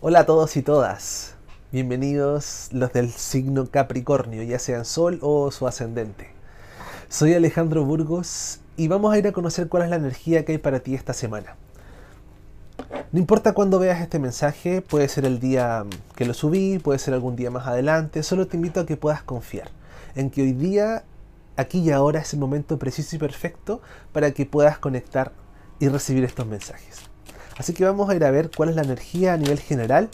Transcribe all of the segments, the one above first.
Hola a todos y todas. Bienvenidos los del signo Capricornio, ya sean Sol o su ascendente. Soy Alejandro Burgos y vamos a ir a conocer cuál es la energía que hay para ti esta semana. No importa cuándo veas este mensaje, puede ser el día que lo subí, puede ser algún día más adelante, solo te invito a que puedas confiar en que hoy día, aquí y ahora es el momento preciso y perfecto para que puedas conectar y recibir estos mensajes. Así que vamos a ir a ver cuál es la energía a nivel general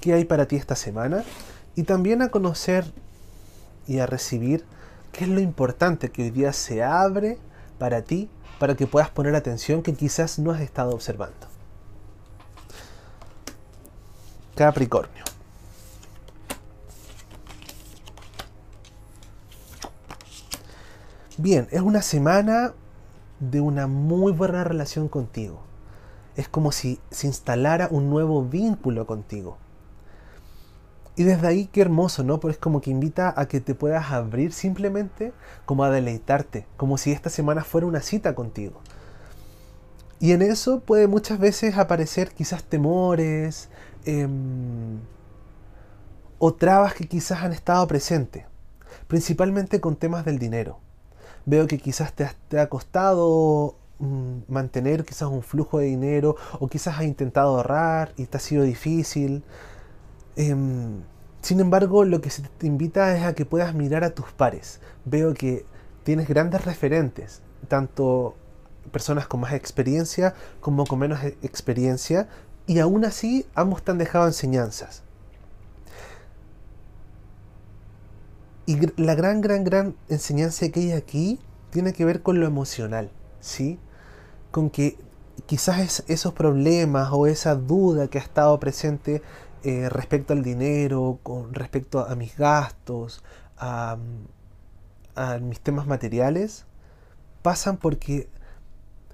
que hay para ti esta semana y también a conocer y a recibir qué es lo importante que hoy día se abre para ti para que puedas poner atención que quizás no has estado observando. Capricornio. Bien, es una semana de una muy buena relación contigo. Es como si se instalara un nuevo vínculo contigo. Y desde ahí qué hermoso, ¿no? Porque es como que invita a que te puedas abrir simplemente como a deleitarte, como si esta semana fuera una cita contigo. Y en eso puede muchas veces aparecer quizás temores em, o trabas que quizás han estado presentes, principalmente con temas del dinero. Veo que quizás te, ha costado mm, mantener quizás un flujo de dinero o quizás has intentado ahorrar y te ha sido difícil. Em, sin embargo, lo que se te invita es a que puedas mirar a tus pares. Veo que tienes grandes referentes, tanto personas con más experiencia como con menos e-, experiencia, y aún así ambos te han dejado enseñanzas. Y la gran, gran, gran enseñanza que hay aquí tiene que ver con lo emocional, ¿sí? Con que quizás esos problemas o esa duda que ha estado presente eh, respecto al dinero, con respecto a mis gastos, a, a mis temas materiales, pasan porque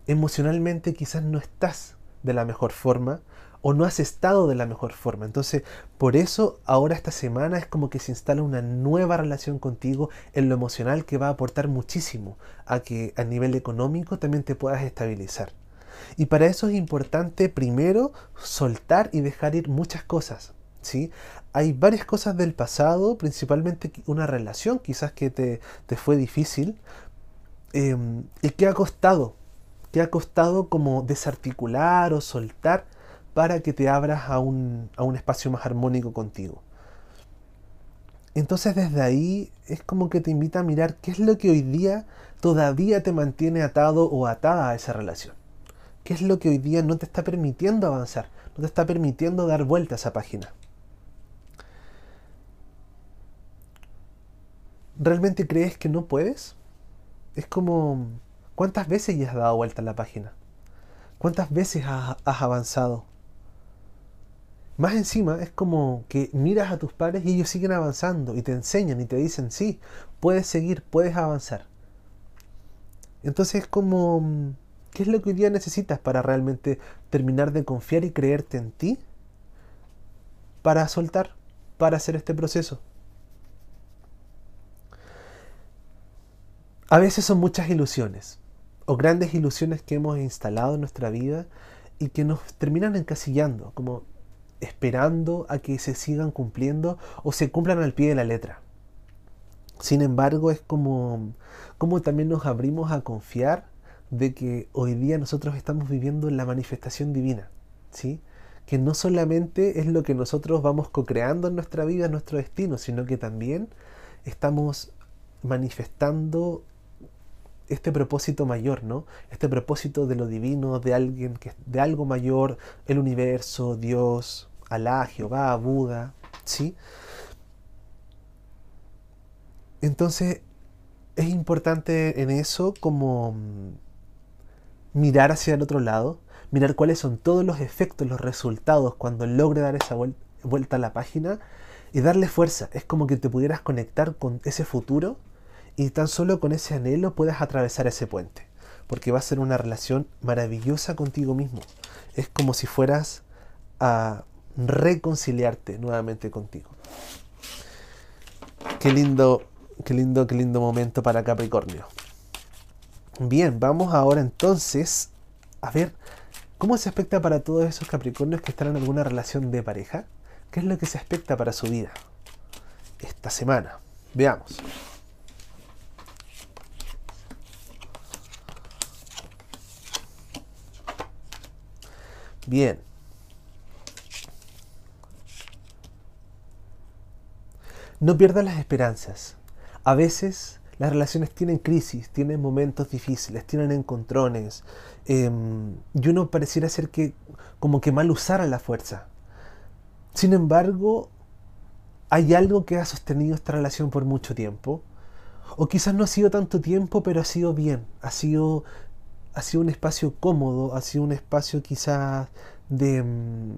emocionalmente quizás no estás de la mejor forma o no has estado de la mejor forma. Entonces, por eso ahora esta semana es como que se instala una nueva relación contigo en lo emocional que va a aportar muchísimo a que a nivel económico también te puedas estabilizar. Y para eso es importante primero soltar y dejar ir muchas cosas. ¿sí? Hay varias cosas del pasado, principalmente una relación quizás que te, fue difícil em, y que ha costado, que ha costado como desarticular o soltar para que te abras a un, a un espacio más armónico contigo. Entonces desde ahí es como que te invita a mirar qué es lo que hoy día todavía te mantiene atado o atada a esa relación. ¿Qué es lo que hoy día no te está permitiendo avanzar? No te está permitiendo dar vuelta a esa página. ¿Realmente crees que no puedes? Es como, ¿cuántas veces ya has dado vuelta a la página? ¿Cuántas veces has, avanzado? Más encima es como que miras a tus padres y ellos siguen avanzando y te enseñan y te dicen, sí, puedes seguir, puedes avanzar. Entonces es como, ¿Qué es lo que hoy día necesitas para realmente terminar de confiar y creerte en ti? Para soltar, para hacer este proceso. A veces son muchas ilusiones, o grandes ilusiones que hemos instalado en nuestra vida y que nos terminan encasillando, como esperando a que se sigan cumpliendo o se cumplan al pie de la letra. Sin embargo, es como, como también nos abrimos a confiar de que hoy día nosotros estamos viviendo la manifestación divina, ¿sí? Que no solamente es lo que nosotros vamos co-creando en nuestra vida, en nuestro destino, sino que también estamos manifestando este propósito mayor, ¿no? Este propósito de lo divino, de alguien que de algo mayor, el universo, Dios, Alá, Jehová, Buda, ¿sí? Entonces, es importante en eso como mirar hacia el otro lado, mirar cuáles son todos los efectos, los resultados cuando logre dar esa vuelta a la página y darle fuerza. Es como que te pudieras conectar con ese futuro y tan solo con ese anhelo puedas atravesar ese puente. Porque va a ser una relación maravillosa contigo mismo. Es como si fueras a reconciliarte nuevamente contigo. Qué lindo, qué lindo, qué lindo momento para Capricornio. Bien, vamos ahora entonces a ver cómo se aspecta para todos esos Capricornios que están en alguna relación de pareja. ¿Qué es lo que se aspecta para su vida esta semana? Veamos. Bien. No pierdas las esperanzas. A veces las relaciones tienen crisis, tienen momentos difíciles, tienen encontrones. Em, y uno pareciera ser que como que mal usara la fuerza. Sin embargo, hay algo que ha sostenido esta relación por mucho tiempo. O quizás no ha sido tanto tiempo, pero ha sido bien. Ha sido, ha sido un espacio cómodo, ha sido un espacio quizás de, em,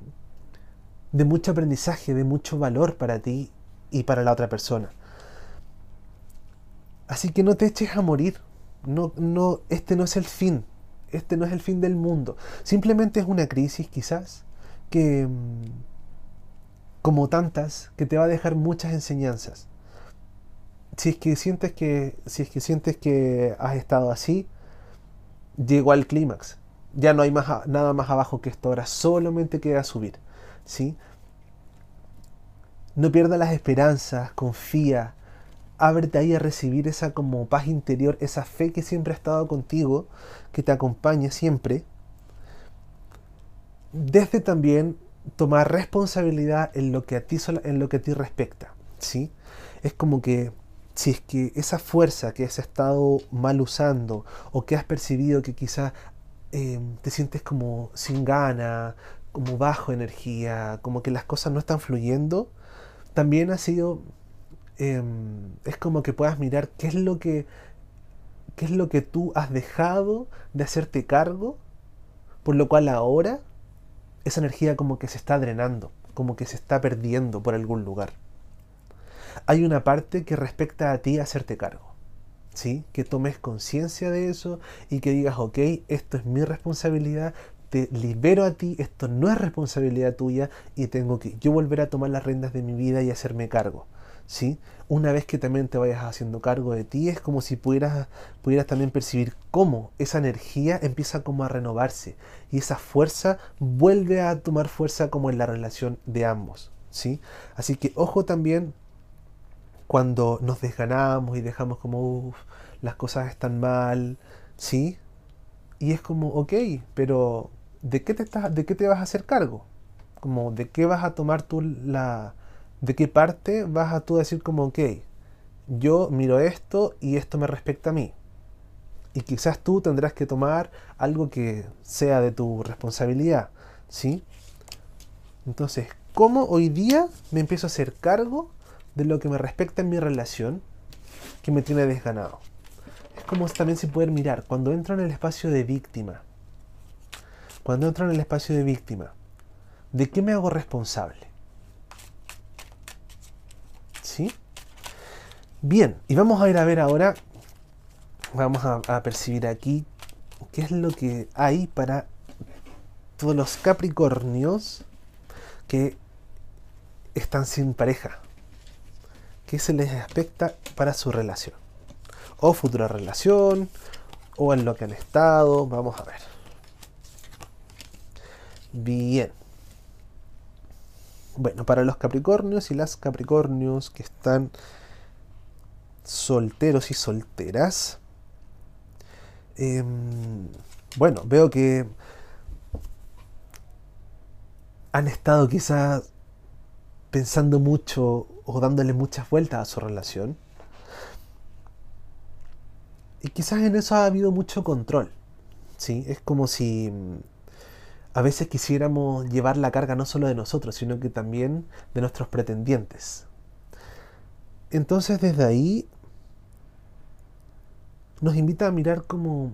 de mucho aprendizaje, de mucho valor para ti y para la otra persona. Así que no te eches a morir. No, no, este no es el fin. Este no es el fin del mundo. Simplemente es una crisis quizás que, mm, como tantas, que te va a dejar muchas enseñanzas. Si es que sientes que, si es que, sientes que has estado así, llegó al clímax. Ya no hay más, nada más abajo que esto. Ahora solamente queda subir. ¿sí? No pierdas las esperanzas, confía, ábrete ahí a recibir esa como paz interior, esa fe que siempre ha estado contigo, que te acompaña siempre. Desde también tomar responsabilidad en lo que a ti, en lo que a ti respecta. ¿sí? Es como que si es que esa fuerza que has estado mal usando o que has percibido que quizás em, te sientes como sin gana, como bajo energía, como que las cosas no están fluyendo, también ha sido Em, es como que puedas mirar qué es lo que qué es lo que tú has dejado de hacerte cargo, por lo cual ahora esa energía como que se está drenando, como que se está perdiendo por algún lugar. Hay una parte que respecta a ti hacerte cargo. ¿Sí? Que tomes conciencia de eso y que digas, ok, esto es mi responsabilidad, te libero a ti, esto no es responsabilidad tuya y tengo que yo volver a tomar las riendas de mi vida y hacerme cargo. ¿sí? Una vez que también te vayas haciendo cargo de ti, es como si pudieras, pudieras también percibir cómo esa energía empieza como a renovarse y esa fuerza vuelve a tomar fuerza como en la relación de ambos, ¿sí? Así que ojo también cuando nos desganamos y dejamos como, las cosas están mal, ¿sí? Y es como, ok, pero ¿de qué te, estás, de qué te vas a hacer cargo? Como, ¿de qué vas a tomar tú la, de qué parte vas a tú decir como, ok, yo miro esto y esto me respecta a mí. Y quizás tú tendrás que tomar algo que sea de tu responsabilidad, ¿sí? Entonces, ¿cómo hoy día me empiezo a hacer cargo de lo que me respecta en mi relación que me tiene desganado? Es como también si poder mirar, cuando entro en el espacio de víctima, cuando entro en el espacio de víctima, ¿de qué me hago responsable? Bien, y vamos a ir a ver ahora, vamos a, percibir aquí qué es lo que hay para todos los Capricornios que están sin pareja. ¿Qué se les aspecta para su relación? O futura relación, o en lo que han estado. Vamos a ver. Bien. Bueno, para los Capricornios y las Capricornios que están solteros y solteras, em, bueno, veo que han estado quizás pensando mucho o dándole muchas vueltas a su relación. Y quizás en eso ha habido mucho control. ¿sí? Es como si a veces quisiéramos llevar la carga no solo de nosotros, sino que también de nuestros pretendientes. Entonces desde ahí nos invita a mirar cómo,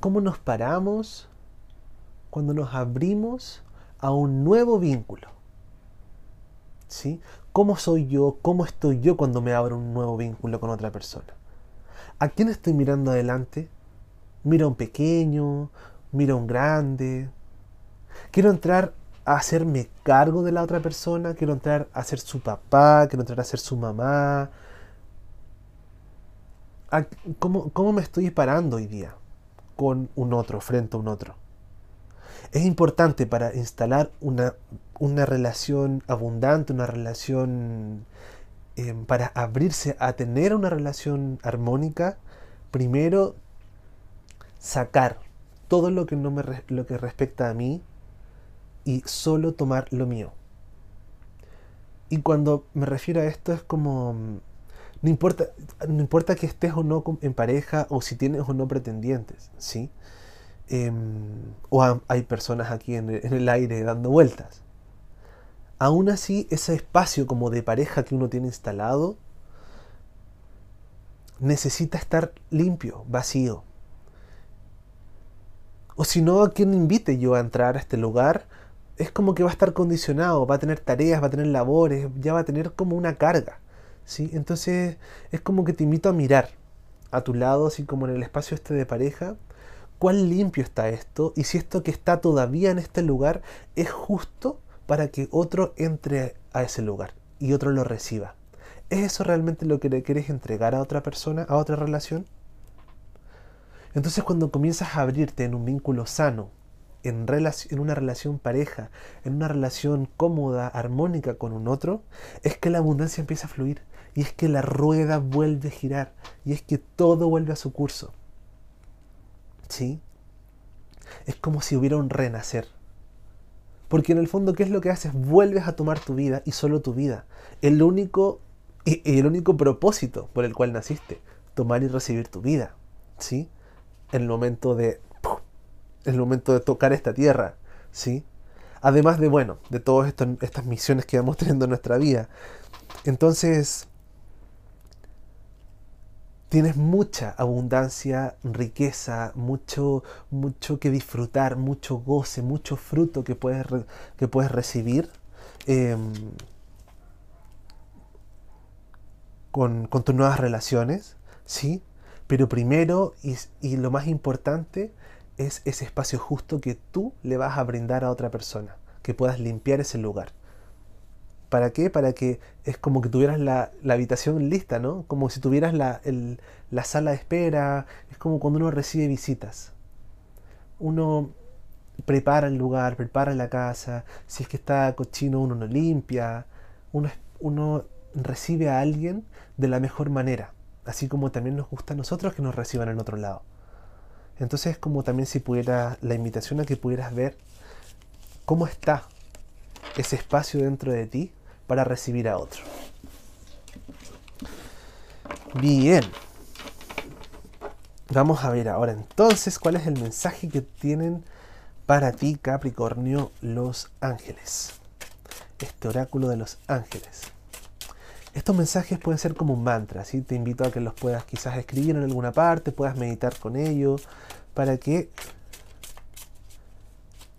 cómo nos paramos cuando nos abrimos a un nuevo vínculo. ¿Cómo soy yo? ¿Cómo estoy yo cuando me abro un nuevo vínculo con otra persona? ¿A quién estoy mirando adelante? ¿Miro a un pequeño? miro a un grande. Quiero entrar a hacerme cargo de la otra persona, quiero entrar a ser su papá, quiero entrar a ser su mamá. cómo, cómo me estoy parando hoy día con un otro, frente a un otro. Es importante para instalar una, una relación abundante, una relación em, para abrirse a tener una relación armónica, primero sacar todo lo que no me lo que respecta a mí y solo tomar lo mío. Y cuando me refiero a esto es como no importa, no importa que estés o no en pareja o si tienes o no pretendientes, ¿sí? Em, o hay personas aquí en el, aire dando vueltas. Aún así, ese espacio como de pareja que uno tiene instalado necesita estar limpio, vacío. O si no, a quien invite yo a entrar a este lugar, es como que va a estar condicionado, va a tener tareas, va a tener labores, ya va a tener como una carga. ¿sí? Entonces es como que te invito a mirar a tu lado, así como en el espacio este de pareja, cuán limpio está esto y si esto que está todavía en este lugar es justo para que otro entre a ese lugar y otro lo reciba. ¿Es eso realmente lo que le quieres entregar a otra persona, a otra relación? Entonces cuando comienzas a abrirte en un vínculo sano, en, en, una relación pareja, en una relación cómoda, armónica con un otro, es que la abundancia empieza a fluir y es que la rueda vuelve a girar y es que todo vuelve a su curso. ¿Sí? Es como si hubiera un renacer. Porque en el fondo, ¿qué es lo que haces? Vuelves a tomar tu vida y solo tu vida. El único, el único propósito por el cual naciste, tomar y recibir tu vida. ¿Sí? En el momento de. En el momento de tocar esta tierra. ¿Sí? Además de, bueno, de todas estas misiones que vamos teniendo en nuestra vida. Entonces, tienes mucha abundancia, riqueza, mucho, mucho que disfrutar, mucho goce, mucho fruto que puedes, que puedes recibir em, con, tus nuevas relaciones, ¿sí? Pero primero y, y lo más importante es ese espacio justo que tú le vas a brindar a otra persona, que puedas limpiar ese lugar. ¿Para qué? Para que es como que tuvieras la, habitación lista, ¿no? Como si tuvieras la, la, sala de espera. Es como cuando uno recibe visitas. Uno prepara el lugar, prepara la casa. Si es que está cochino, uno lo limpia. Uno, uno recibe a alguien de la mejor manera. Así como también nos gusta a nosotros que nos reciban en otro lado. Entonces es como también si pudiera la invitación a que pudieras ver cómo está ese espacio dentro de ti para recibir a otro. Bien. Vamos a ver ahora entonces cuál es el mensaje que tienen para ti, Capricornio, los ángeles. Este oráculo de los ángeles. Estos mensajes pueden ser como un mantra, ¿sí? te invito a que los puedas quizás escribir en alguna parte, puedas meditar con ellos, para que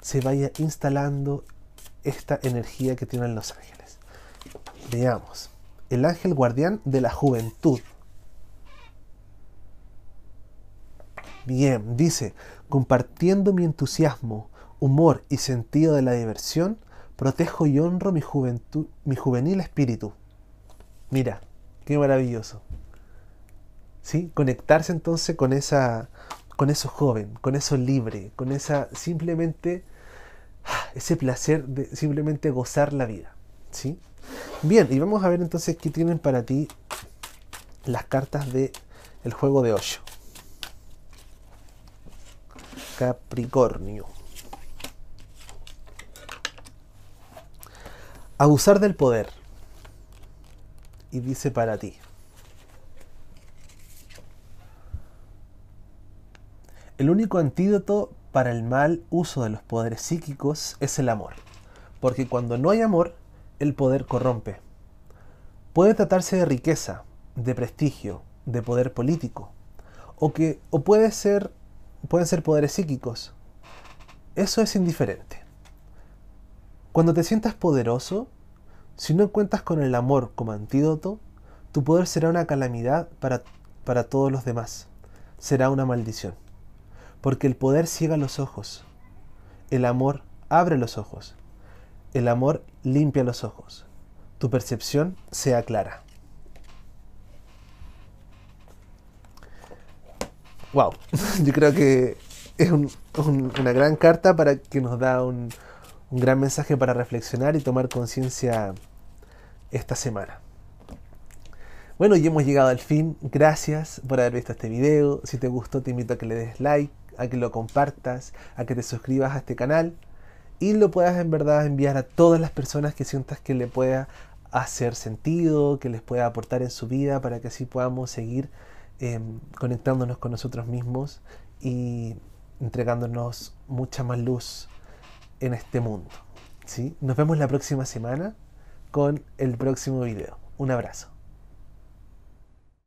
se vaya instalando esta energía que tienen los ángeles. Veamos. El ángel guardián de la juventud. Bien, dice, compartiendo mi entusiasmo, humor y sentido de la diversión, protejo y honro mi juventud, mi juvenil espíritu. Mira, qué maravilloso. ¿Sí? Conectarse entonces con esa con eso joven, con eso libre, con esa simplemente ese placer de simplemente gozar la vida, ¿sí? Bien, y vamos a ver entonces qué tienen para ti las cartas de el juego de 8. Capricornio. Abusar del poder. Y dice para ti. El único antídoto para el mal uso de los poderes psíquicos es el amor. Porque cuando no hay amor, el poder corrompe. Puede tratarse de riqueza, de prestigio, de poder político, o que o puede ser pueden ser poderes psíquicos. Eso es indiferente. Cuando te sientas poderoso, si no cuentas con el amor como antídoto, tu poder será una calamidad para, para todos los demás. Será una maldición. Porque el poder ciega los ojos. El amor abre los ojos. El amor limpia los ojos. Tu percepción sea clara. wow, yo creo que es una gran carta para que nos da un, gran mensaje para reflexionar y tomar conciencia esta semana. Bueno, y hemos llegado al fin. Gracias por haber visto este video. Si te gustó, te invito a que le des like, a que lo compartas, a que te suscribas a este canal y lo puedas en verdad enviar a todas las personas que sientas que le pueda hacer sentido, que les pueda aportar en su vida para que así podamos seguir em, conectándonos con nosotros mismos y entregándonos mucha más luz en este mundo. ¿sí? Nos vemos la próxima semana con el próximo video. Un abrazo.